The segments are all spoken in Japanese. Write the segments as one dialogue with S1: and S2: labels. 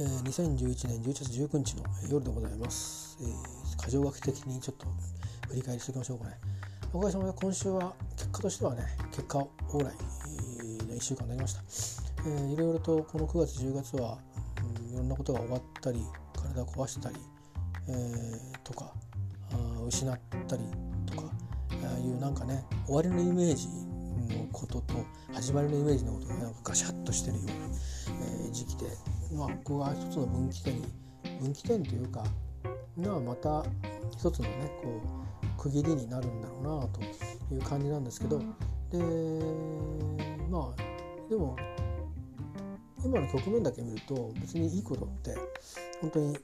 S1: えー、2011年11月19日の夜でございます、えー、過剰書き的にちょっと振り返りしておきましょうかね。おかげさまで今週は結果としてはね結果往来の1週間になりました、えー、いろいろとこの9月10月は、うん、いろんなことが終わったり体壊したり、えー、とかあ失ったりとかあいうなんかね終わりのイメージのことと始まりのイメージのことがなんかガシャッとしてるような、えー、時期でまあここが一つの分岐点に分岐点というかがまた一つのねこう区切りになるんだろうなという感じなんですけどでまあでも今の局面だけ見ると別にいいことって本当に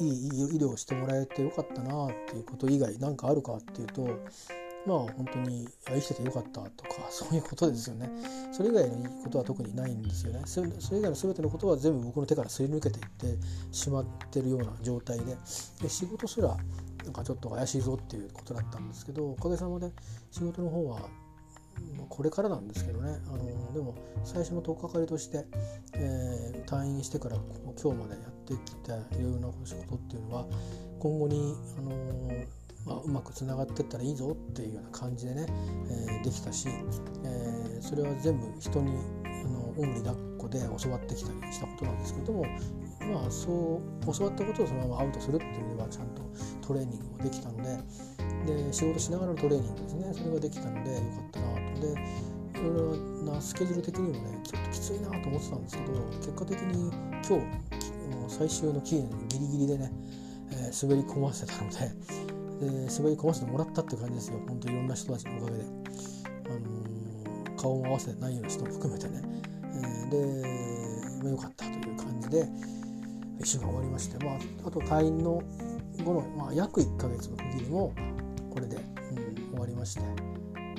S1: いい医療をしてもらえてよかったなっていうこと以外何かあるかっていうとまあ本当に生きててよかったとか そういうことですよね。それ以外のいいことは特にないんですよね。それ以外の全てのことは全部僕の手からすり抜けていってしまってるような状態で。で仕事すらなんかちょっと怪しいぞっていうことだったんですけどおかげさまで仕事の方はこれからなんですけどね。あのでも最初の取っかかりとして、えー、退院してから今日までやってきたいろいろな仕事っていうのは今後に、あのーまあ、うまくつながってったらいいぞっていうような感じでね、えー、できたし、えー、それは全部人にあのおんぶに抱っこで教わってきたりしたことなんですけれどもまあそう教わったことをそのままアウトするっていう意味ではちゃんとトレーニングができたのでで仕事しながらのトレーニングですね。それができたのでよかったなと。でいろいろなスケジュール的にもねちょっときついなと思ってたんですけど結果的に今日最終の期限ギリギリでね、えー、滑り込ませたのでで滑り込ませてもらったって感じですよ。本当いろんな人たちのおかげで、あのー、顔も合わせてないような人も含めてね、えー、で、まあ、よかったという感じで1週間終わりまして、まあ、あと退院の後の、まあ、約1ヶ月の区切りもこれで、うん、終わりまして。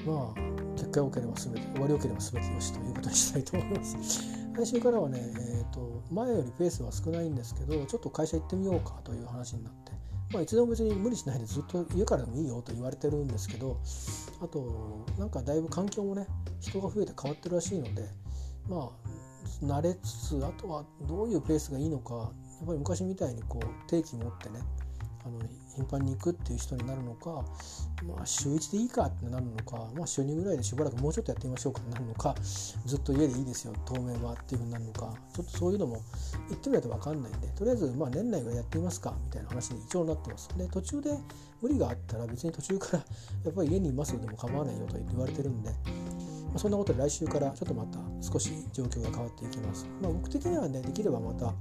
S1: まあ結果良ければ全て終わり良ければ全てよしということにしたいと思います。来週からはね、えーと、前よりペースは少ないんですけどちょっと会社行ってみようかという話になってまあ、いつでも別に無理しないでずっと家からでもいいよと言われてるんですけどあとなんかだいぶ環境もね人が増えて変わってるらしいのでまあ慣れつつあとはどういうペースがいいのかやっぱり昔みたいにこう定期持ってねあの頻繁に行くっていう人になるのか、まあ、週1でいいかってなるのか、まあ、週2ぐらいでしばらくもうちょっとやってみましょうかになるのかずっと家でいいですよ当面はっていうふうになるのかちょっとそういうのも言ってみないと分かんないんでとりあえずまあ年内はやってみますかみたいな話に一応なってますで途中で無理があったら別に途中から やっぱり家にいますよでも構わないよと言われてるんで。そんなことで来週からちょっとまた少し状況が変わっていきます。まあ、僕的にはねできればまた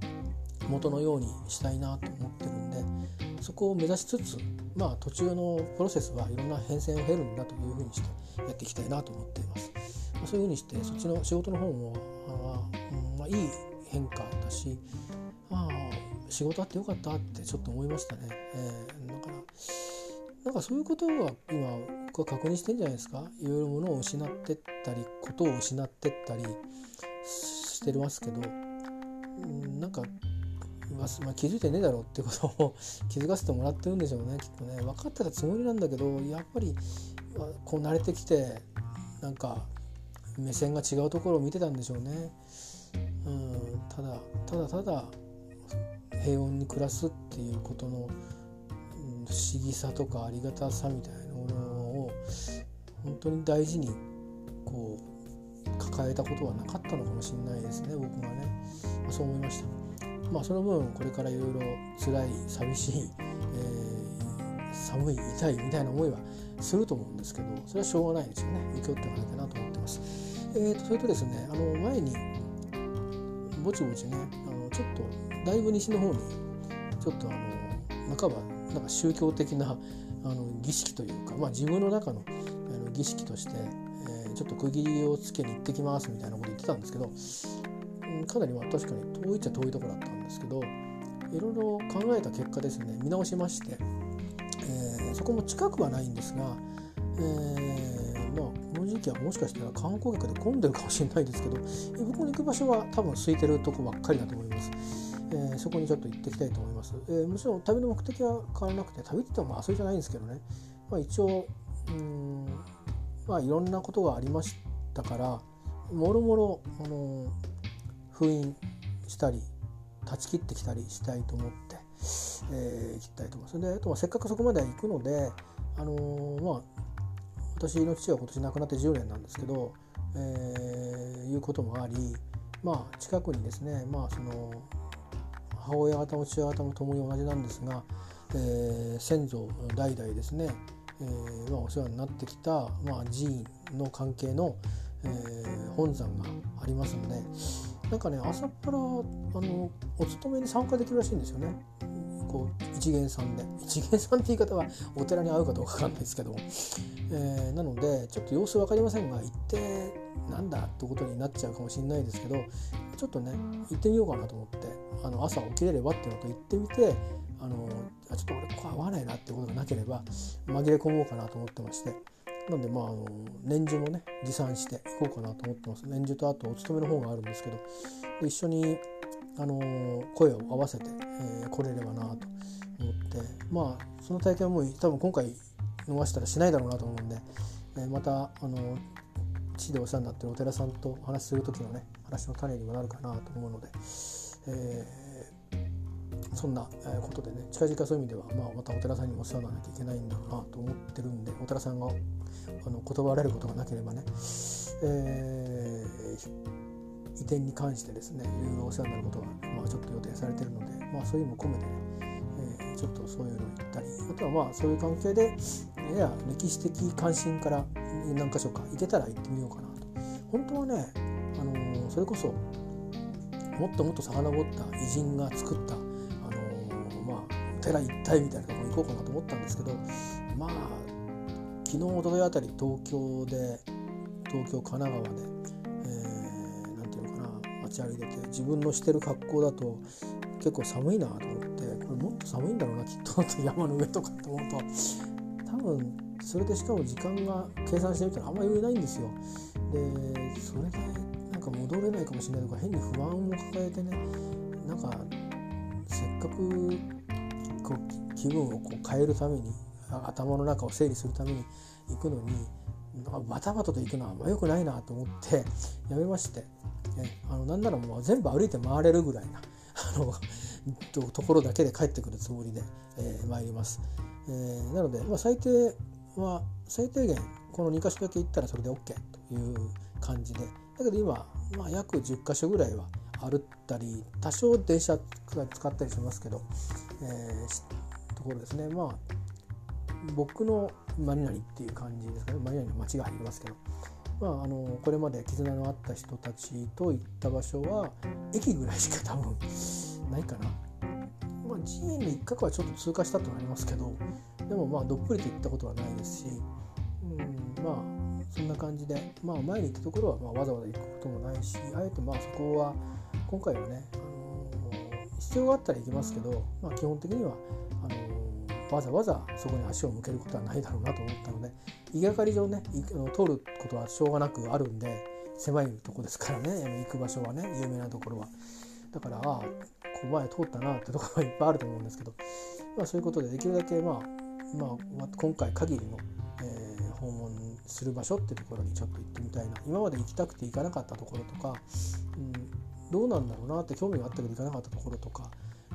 S1: 元のようにしたいなと思ってるんでそこを目指しつつまあ途中のプロセスはいろんな変遷を経るんだというふうにしてやっていきたいなと思っています。まあ、そういうふうにしてそっちの仕事の方もあ、まあ、いい変化だしあ仕事あってよかったってちょっと思いましたね。えー、だからなんかそういうことは今僕は確認してんじゃないですか？いろいろものを失ってったりことを失ってったりしてますけどなんかまあ、気づいてねえだろうってことを 気づかせてもらってるんでしょうねきっとね分かってたつもりなんだけどやっぱりこう慣れてきてなんか目線が違うところを見てたんでしょうね。うん、ただただただ平穏に暮らすっていうことの、不思議さとかありがたさみたいなものを本当に大事にこう抱えたことはなかったのかもしれないですね僕がね、そう思いました。まあその分これからいろいろ辛い寂しい、えー、寒い痛いみたいな思いはすると思うんですけどそれはしょうがないですよね受け負っていかなきゃなと思ってます。えーと、それとですねあの前にぼちぼちねあのちょっとだいぶ西の方にちょっとあの半ばなんか宗教的なあの儀式というか、まあ、自分の中のあの儀式として、えー、ちょっと区切りをつけに行ってきますみたいなこと言ってたんですけどかなりまあ確かに遠いっちゃ遠いところだったんですけどいろいろ考えた結果ですね見直しまして、えー、そこも近くはないんですが、えー、まあこの時期はもしかしたら観光客で混んでるかもしれないですけど僕の行く場所は多分空いてるとこばっかりだと思います。えー、そこにちょっと行ってきたいと思います。えー、もちろん旅の目的は変わらなくて旅って言っても遊びじゃないんですけどね、まあ、一応うんまあいろんなことがありましたからもろもろあの封印したり、断ち切ってきたりしたいと思って、えー、いきたいと思います。であとはせっかくそこまで行くのであのー、まあ私の父が今年亡くなって10年なんですけど、えー、いうこともありまあ近くにですねまあその母親方も父親方も共に同じなんですが、えー、先祖代々ですね、えーまあ、お世話になってきた、まあ、寺院の関係の、えー、本山がありますのでなんかね朝っぱらあのお勤めに参加できるらしいんですよね。こう一元さんで。一元さんって言い方はお寺に合うかどうかわかんないですけども、えー、なのでちょっと様子分かりませんが行ってなんだってことになっちゃうかもしれないですけどちょっとね行ってみようかなと思ってあの朝起きれればっていうのと行ってみてあのちょっと俺ここ合わないなってことがなければ紛れ込もうかなと思ってまして。なのでまああの年次もね持参していこうかなと思ってます。年次とあとお勤めの方があるんですけど一緒にあの声を合わせて、えー、来れればなと思ってまあその体験はもう多分今回逃したらしないだろうなと思うんで、えー、またあの地でお世話になってるお寺さんとお話しする時のね話の種にもなるかなと思うので、えー、そんなことでね近々そういう意味では、まあ、またお寺さんにもお世話にならなきゃいけないんだろうなと思ってるんでお寺さんがあの断られることがなければね、えー移転に関してですねいろいろお世話になることが、まあ、ちょっと予定されてるので、まあ、そういうのも込めてね、えー、ちょっとそういうの行ったりあとはまあそういう関係でやや歴史的関心から何箇所か行けたら行ってみようかなと。本当はね、あのー、それこそもっともっと遡った偉人が作った、寺一体みたいなところ行こうかなと思ったんですけどまあ昨日おとといあたり東京で東京神奈川で何て言うのかな街歩いてて自分のしてる格好だと結構寒いなと思ってこれもっと寒いんだろうなきっと山の上とかって思うと多分それでしかも時間が計算してみたらあんまり余裕ないんですよ。でそれでなんか戻れないかもしれないとか変に不安も抱えてねなんかせっかくこう気分をこう変えるために頭の中を整理するために行くのにバタバタと行くのはあんま良くないなと思ってやめましてね、あのなんならもう全部歩いて回れるぐらいな あのところだけで帰ってくるつもりで、えー、参ります。えー、なので、まあ、最低は最低限この2箇所だけ行ったらそれで OK という感じでだけど今、まあ、約10箇所ぐらいは歩ったり多少電車使ったりしますけど、えー、ところですね。まあ僕の何々っていう感じですかね。何々の街が入りますけど。まあ、あのこれまで絆のあった人たちと行った場所は駅ぐらいしか多分ないかな。まあ、寺院の一角はちょっと通過したとなりますけどでもまあどっぷりと行ったことはないですし、うん、まあそんな感じで、まあ、前に行ったところはまあわざわざ行くこともないしあえてまあそこは今回はね、あの必要があったら行きますけど、まあ、基本的にはあのわざわざそこに足を向けることはないだろうなと思ったので行きがかり上ね通ることはしょうがなくあるんで狭いとこですからね行く場所はね有名なところは。だからああここ前通ったなってところがいっぱいあると思うんですけど、まあ、そういうことでできるだけ、まあ、まあ今回限りの、えー、訪問する場所っていうところにちょっと行ってみたいな今まで行きたくて行かなかったところとか、うん、どうなんだろうなって興味があったけど行かなかったところとか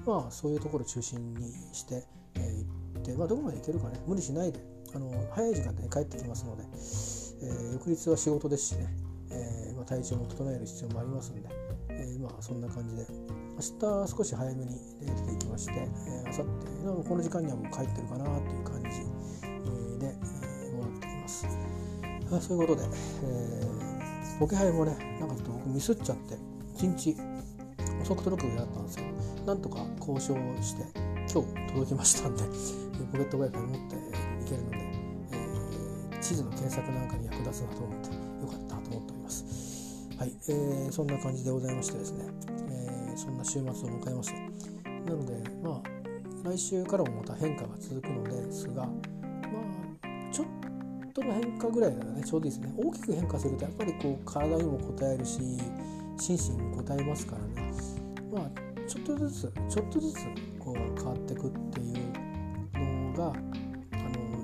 S1: まあそういうところを中心にして、えー、行って、まあ、どこまで行けるかね無理しないであの早い時間で、ね、帰ってきますので、えー、翌日は仕事ですしね、えーまあ、体調も整える必要もありますんで、え、まあそんな感じで明日少し早めに出ていきまして、えー、明後日この時間にはもう帰ってるかなという感じで、えー、戻ってきます。そういうことで、えー、ボケハイもねなんかちょっと僕ミスっちゃって一日遅く届くようになったんですけどなんとか交渉して今日届きましたんでポケット Wi-Fi 持っていけるので、えー、地図の検索なんかに役立つなと思ってよかったと思っております。はい、えー、そんな感じでございましてですね、えー、そんな週末を迎えます。なので、まあ、来週からもまた変化が続くのですが、まあ、ちょっとの変化ぐらいならね、ちょうどいいですね。大きく変化すると、やっぱりこう、体にも応えるし、心身に応えますからね。まあ、ちょっとずつ、ちょっとずつ、こう、変わっていくっていうのが、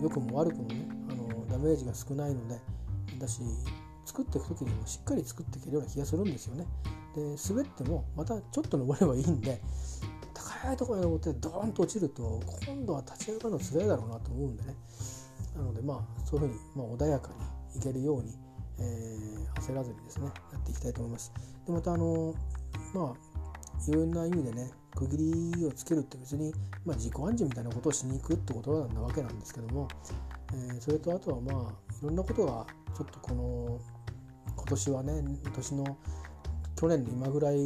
S1: 良くも悪くもねあのダメージが少ないのでだし作っていく時にもしっかり作っていけるような気がするんですよね。で滑ってもまたちょっと登ればいいんで高いところに登ってドーンと落ちると今度は立ち上がるの辛いだろうなと思うんでねなのでまあそういうふうに、まあ、穏やかにいけるように、えー、焦らずにですねやっていきたいと思います。でまたあのまあいろんな意味でね区切りをつけるって別に、まあ、自己暗示みたいなことをしに行くってことなわけなんですけども、えー、それとあとはまあいろんなことがちょっとこの今年はね年の去年の今ぐらい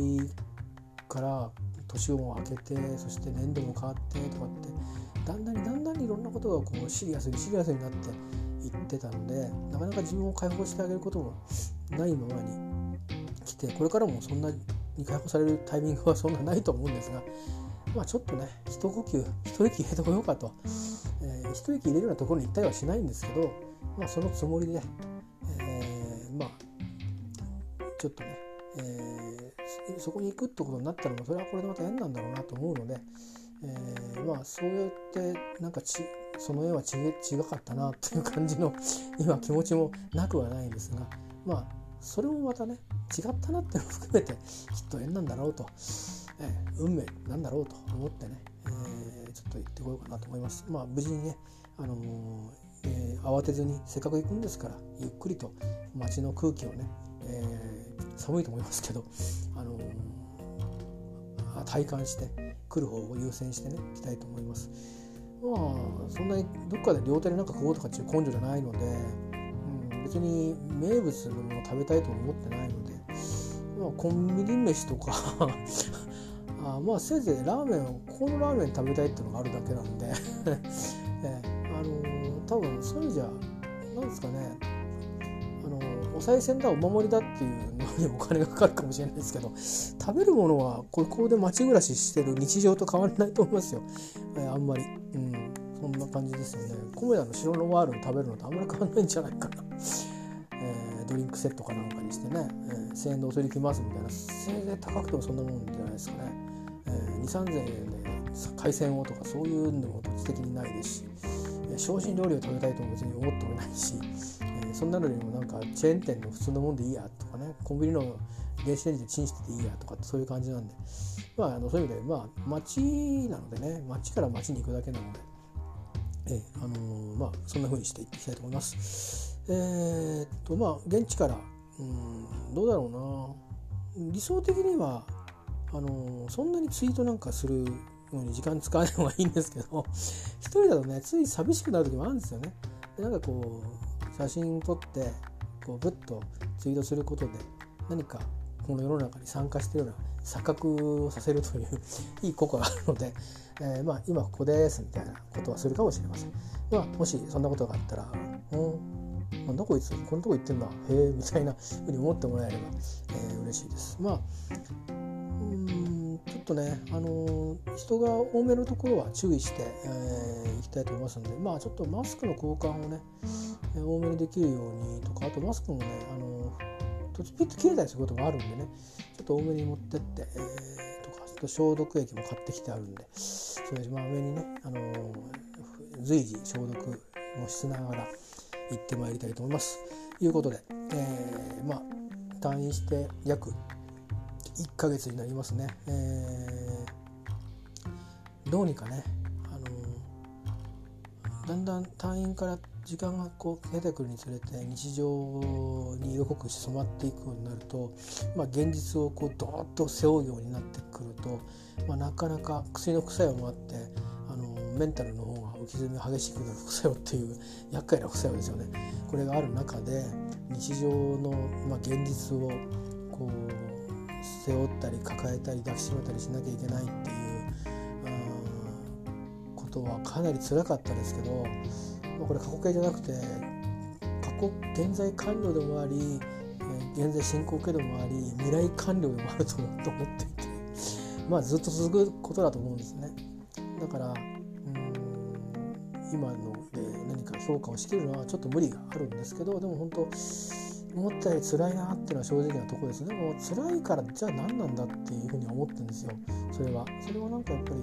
S1: から年を明けてそして年度も変わってとかってだんだんだんだんいろんなことがこうシリアスにシリアスになってってたのでなかなか自分を解放してあげることもないままに来てこれからもそんなに解放されるタイミングはそんなないと思うんですがまあちょっとね一呼吸一息入れてこようかと、えー、一息入れるようなところに行ったりはしないんですけど、まあ、そのつもりで、えー、まあちょっとね、えー、そこに行くってことになったのもそれはこれでまた縁なんだろうなと思うので、えー、まあそうやってなんかちその絵はち 違かったなっていう感じの 今気持ちもなくはないんですがまあそれもまたね違ったなっていうのを含めてきっと縁なんだろうと、えー、運命なんだろうと思ってね、えー、ちょっと行ってこようかなと思います。まあ無事にね、あのー、えー、慌てずにせっかく行くんですからゆっくりと街の空気をね、えー、寒いと思いますけど、あのー、体感して来る方を優先してね行きたいと思います。まあそんなにどっかで両手でなんか食おうとかっていう根性じゃないので、うん、別に名物のものを食べたいと思ってないので、まあ、コンビニ飯とか あまあせいぜいラーメンをここのラーメン食べたいっていうのがあるだけなんで えあの、多分そういう意味じゃなんですかねあのー、お賽銭だお守りだっていうのにお金がかかるかもしれないですけど食べるものはここで街暮らししてる日常と変わらないと思いますよ、えー、あんまり、うん、そんな感じですよね。米田の白のワールン食べるのとあんまり変わらないんじゃないかな、えー、ドリンクセットかなんかにしてね、えー、1000円でお釣りきますみたいな。せいぜい高くてもそんなもんじゃないですかね。えー、23000円で海鮮をとかそういうのも土地的にないですし、精進料理を食べたいとも別に思ってもないし、そんなのよりもなんかチェーン店の普通のもんでいいやとかねコンビニの電子レンジでチンしてていいやとかそういう感じなんで、まあ、あのそういう意味で、まあ、町なのでね町から町に行くだけなので、えーあのー、まあ、そんな風にしていきたいと思います。えー、っとまあ現地からうんどうだろうな理想的にはあのそんなにツイートなんかするのに時間使わない方がいいんですけど一人だとねつい寂しくなる時もあるんですよね。でなんかこう写真撮ってこうブッとツイートすることで何かこの世の中に参加してるような錯覚をさせるという いい効果があるので、えー、まあ今ここですみたいなことはするかもしれません。まあ、もしそんなことがあったら「うんなんだこいつこのとこ行ってんだへえ」みたいなふうに思ってもらえれば、えー、嬉しいです。まあっとね、あの人が多めのところは注意してい、えー、行きたいと思いますので、まあ、ちょっとマスクの交換をねえ、多めにできるようにとか、あとマスクもね、あのとピッと切れたりすることもあるんでね、ちょっと多めに持ってって、えー、とか、ちょっと消毒液も買ってきてあるんで、それまあ上にね、あの随時消毒もしながら行ってまいりたいと思います。ということで、えー、まあ退院して約1ヶ月になりますね、えー、どうにかね、あのだんだん退院から時間がこう出てくるにつれて日常に色濃く染まっていくようになると、まあ、現実をこうドーッと背負うようになってくると、まあ、なかなか薬の副作用もあってあのメンタルの方が浮き沈み激しくなる副作用っていう厄介な副作用ですよね。これがある中で日常の、まあ、現実をこう背負ったり抱えたり抱きしめたりしなきゃいけないっていうことはかなり辛かったですけど、まあ、これ過去形じゃなくて過去現在完了でもあり現在進行形でもあり未来完了でもあると思っていてまあずっと続くことだと思うんですね。だからうん今ので何か評価をしきるのはちょっと無理があるんですけどでも本当思ったより辛いなっていうのは正直なとこですでも辛いからじゃあ何なんだっていうふうに思ってるんですよ。それは。それはなんかやっぱり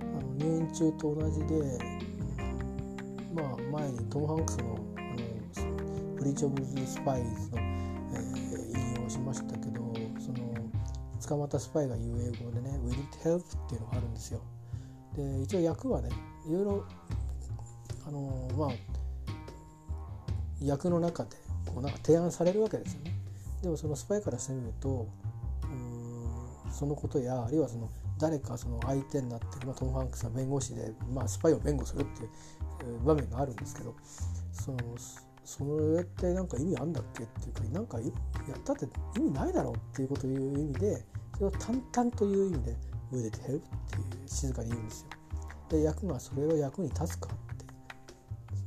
S1: あの入院中と同じで、うん、まあ前にトム・ハンクスのあのブリーチ・オブ・スパイズの、えー、引用しましたけどその捕まったスパイが言う英語でね「We need help」っていうのがあるんですよ。で一応役はねいろいろあのまあ役の中でこうなんか提案されるわけですよね。でもそのスパイからしてみるとうそのことやあるいはその誰かその相手になってる、まあ、トム・ハンクスが弁護士で、まあ、スパイを弁護するっていう場面があるんですけどそのそれってなんか意味あるんだっけっていうかなんかやったって意味ないだろうっていうことを言う意味でそれを淡々という意味で「Will it help?」っていう静かに言うんですよ。で役がそれは役に立つかって、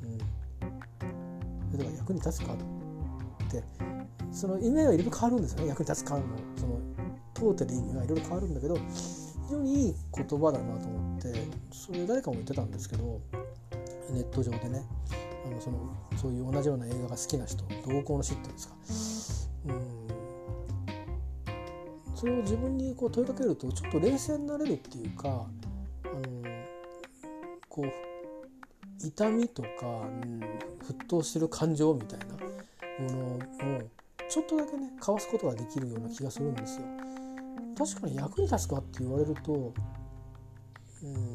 S1: うん、それは役に立つかってその意味はいろいろ変わるんですよね。役に立つかのその問うてる意味がいろいろ変わるんだけど非常にいい言葉だなと思ってそれ誰かも言ってたんですけどネット上でねあのそのそういう同じような映画が好きな人同行の嫉妬ですか。うん。それを自分にこう問いかけるとちょっと冷静になれるっていうかあのこう痛みとか、うん、沸騰してる感情みたいなものをちょっとだけねかわすことができるような気がするんですよ。確かに役に立つかって言われると、うん、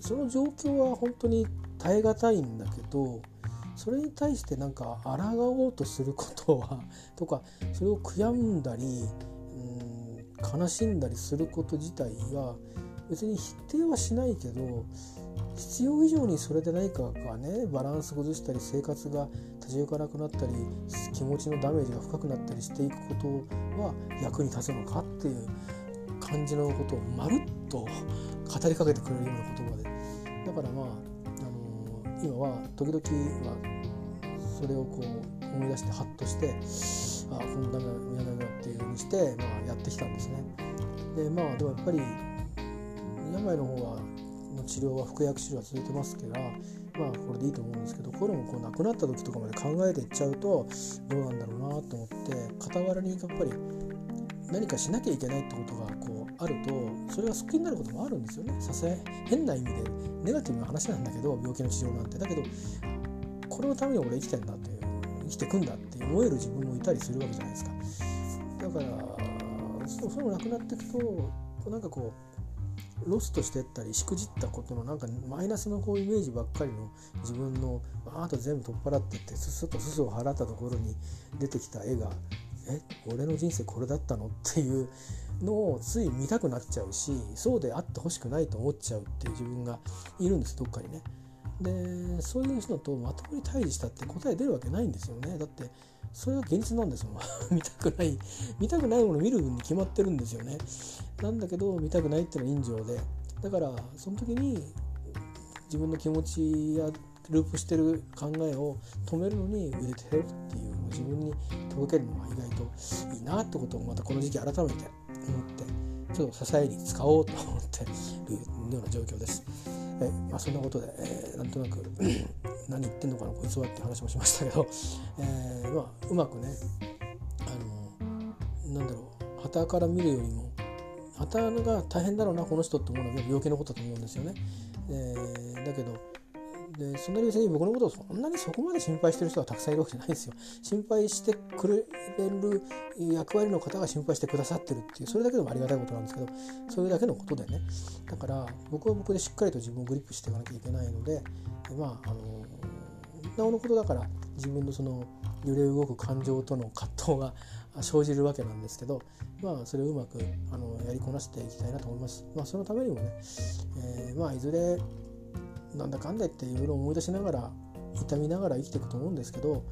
S1: その状況は本当に耐え難いんだけどそれに対してなんか抗おうとすることはとかそれを悔やんだりうん悲しんだりすること自体は別に否定はしないけど必要以上にそれで何かがねバランス崩したり生活が立ち行かなくなったり気持ちのダメージが深くなったりしていくことは役に立つのかっていう感じのことをまるっと語りかけてくれるような言葉でだからまあ、あのー、今は時々はそれをこう思い出してハッとしてああこんな宮田だっていうふうにして、まあ、やってきたんですね。でまあでもやっぱり病の方はの治療は服薬治療は続いてますからまあこれでいいと思うんですけどこれもこう亡くなった時とかまで考えていっちゃうとどうなんだろうなと思って傍らにやっぱり何かしなきゃいけないってことがこうあるとそれが救いになることもあるんですよね。さすが変な意味でネガティブな話なんだけど病気の治療なんて。だけどこれのために俺生きてんだっていう生きてくんだって思える自分もいたりするわけじゃないですか。だからそうそうなくなっていくとなんかこうロスとしてったりしくじったことのなんかマイナスのこうイメージばっかりの自分のバーッと全部取っ払ってってすすっとすすを払ったところに出てきた絵がえ俺の人生これだったのっていうのをつい見たくなっちゃうしそうであってほしくないと思っちゃうっていう自分がいるんですどっかにね。でそういう人とまともに対峙したって答え出るわけないんですよねだってそれが現実なんですもん 見たくない見たくないものを見るに決まってるんですよね。なんだけど見たくないっていうのは人情で。だからその時に自分の気持ちやループしてる考えを止めるのに売れてるっていうのを自分に届けるのが意外といいなってことをまたこの時期改めて思ってちょっと支えに使おうと思ってるような状況です。えまあ、そんなことで、えー、なんとなく何言ってんのかなこいつはって話もしましたけど、えー、まあ、うまくねあのなんだろう旗から見るよりも旗が大変だろうなこの人って思うのは病気のことだと思うんですよね。えー、だけどでそんなに別に僕のことをそんなにそこまで心配してる人がたくさんいるわけじゃないですよ。心配してくれる役割の方が心配してくださってるっていうそれだけでもありがたいことなんですけどそういうだけのことでねだから僕は僕でしっかりと自分をグリップしていかなきゃいけないのでまああのなおのことだから自分のその揺れ動く感情との葛藤が生じるわけなんですけど、まあ、それをうまくあのやりこなしていきたいなと思います。まあ、そのためにもね、えー、まあ、いずれなんだかんだ言っていろいろ思い出しながら痛みながら生きていくと思うんですけど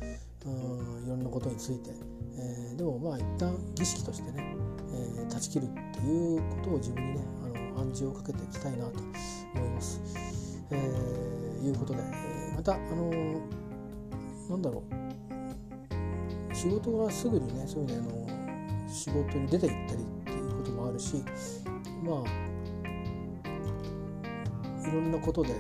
S1: うんいろんなことについて、えー、でもまあ一旦儀式としてね、えー、断ち切るっていうことを自分にねあの暗示をかけていきたいなと思います。えー、いうことで、えまたあのなんだろう仕事がすぐにねそういうねあの仕事に出て行ったりっていうこともあるしまあいろんなことで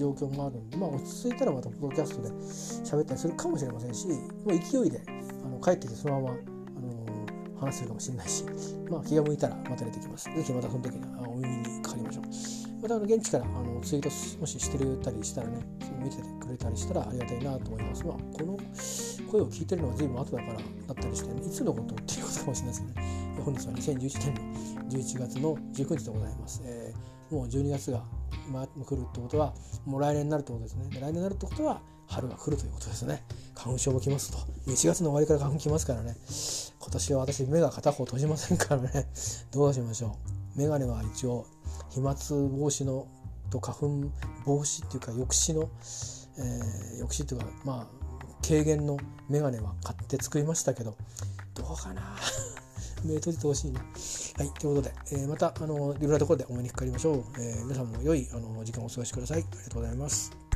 S1: 状況もあるんで、まあ、落ち着いたらまたポッドキャストで喋ったりするかもしれませんしもう勢いであの帰ってきてそのまま、あのー、話せるかもしれないし、まあ、気が向いたらまた出てきます。ぜひまたその時にお耳にかかりましょう。またあの現地からあのツイートもししてるたりしたらね、見ててくれたりしたらありがたいなと思います。まあ、この声を聞いてるのは随分後だからだったりして、いつのことっていうことかもしれないですね。本日は2011年の11月の19日でございます。えー、もう12月が回ってくるってことはもう来年になるってことですね。来年になるってことは春が来るということですね。花粉症も来ますと。1月の終わりから花粉来ますからね。今年は私目が片方閉じませんからね。どうしましょう。メガネは一応飛沫防止のと花粉防止っていうか抑止の、えー、抑止っていうかまあ軽減のメガネは買って作りましたけどどうかな目閉じてほしいな。はい、ということで、えー、またあのいろんなところでお目にかかりましょう。えー、皆さんも良いあの時間をお過ごしください。ありがとうございます。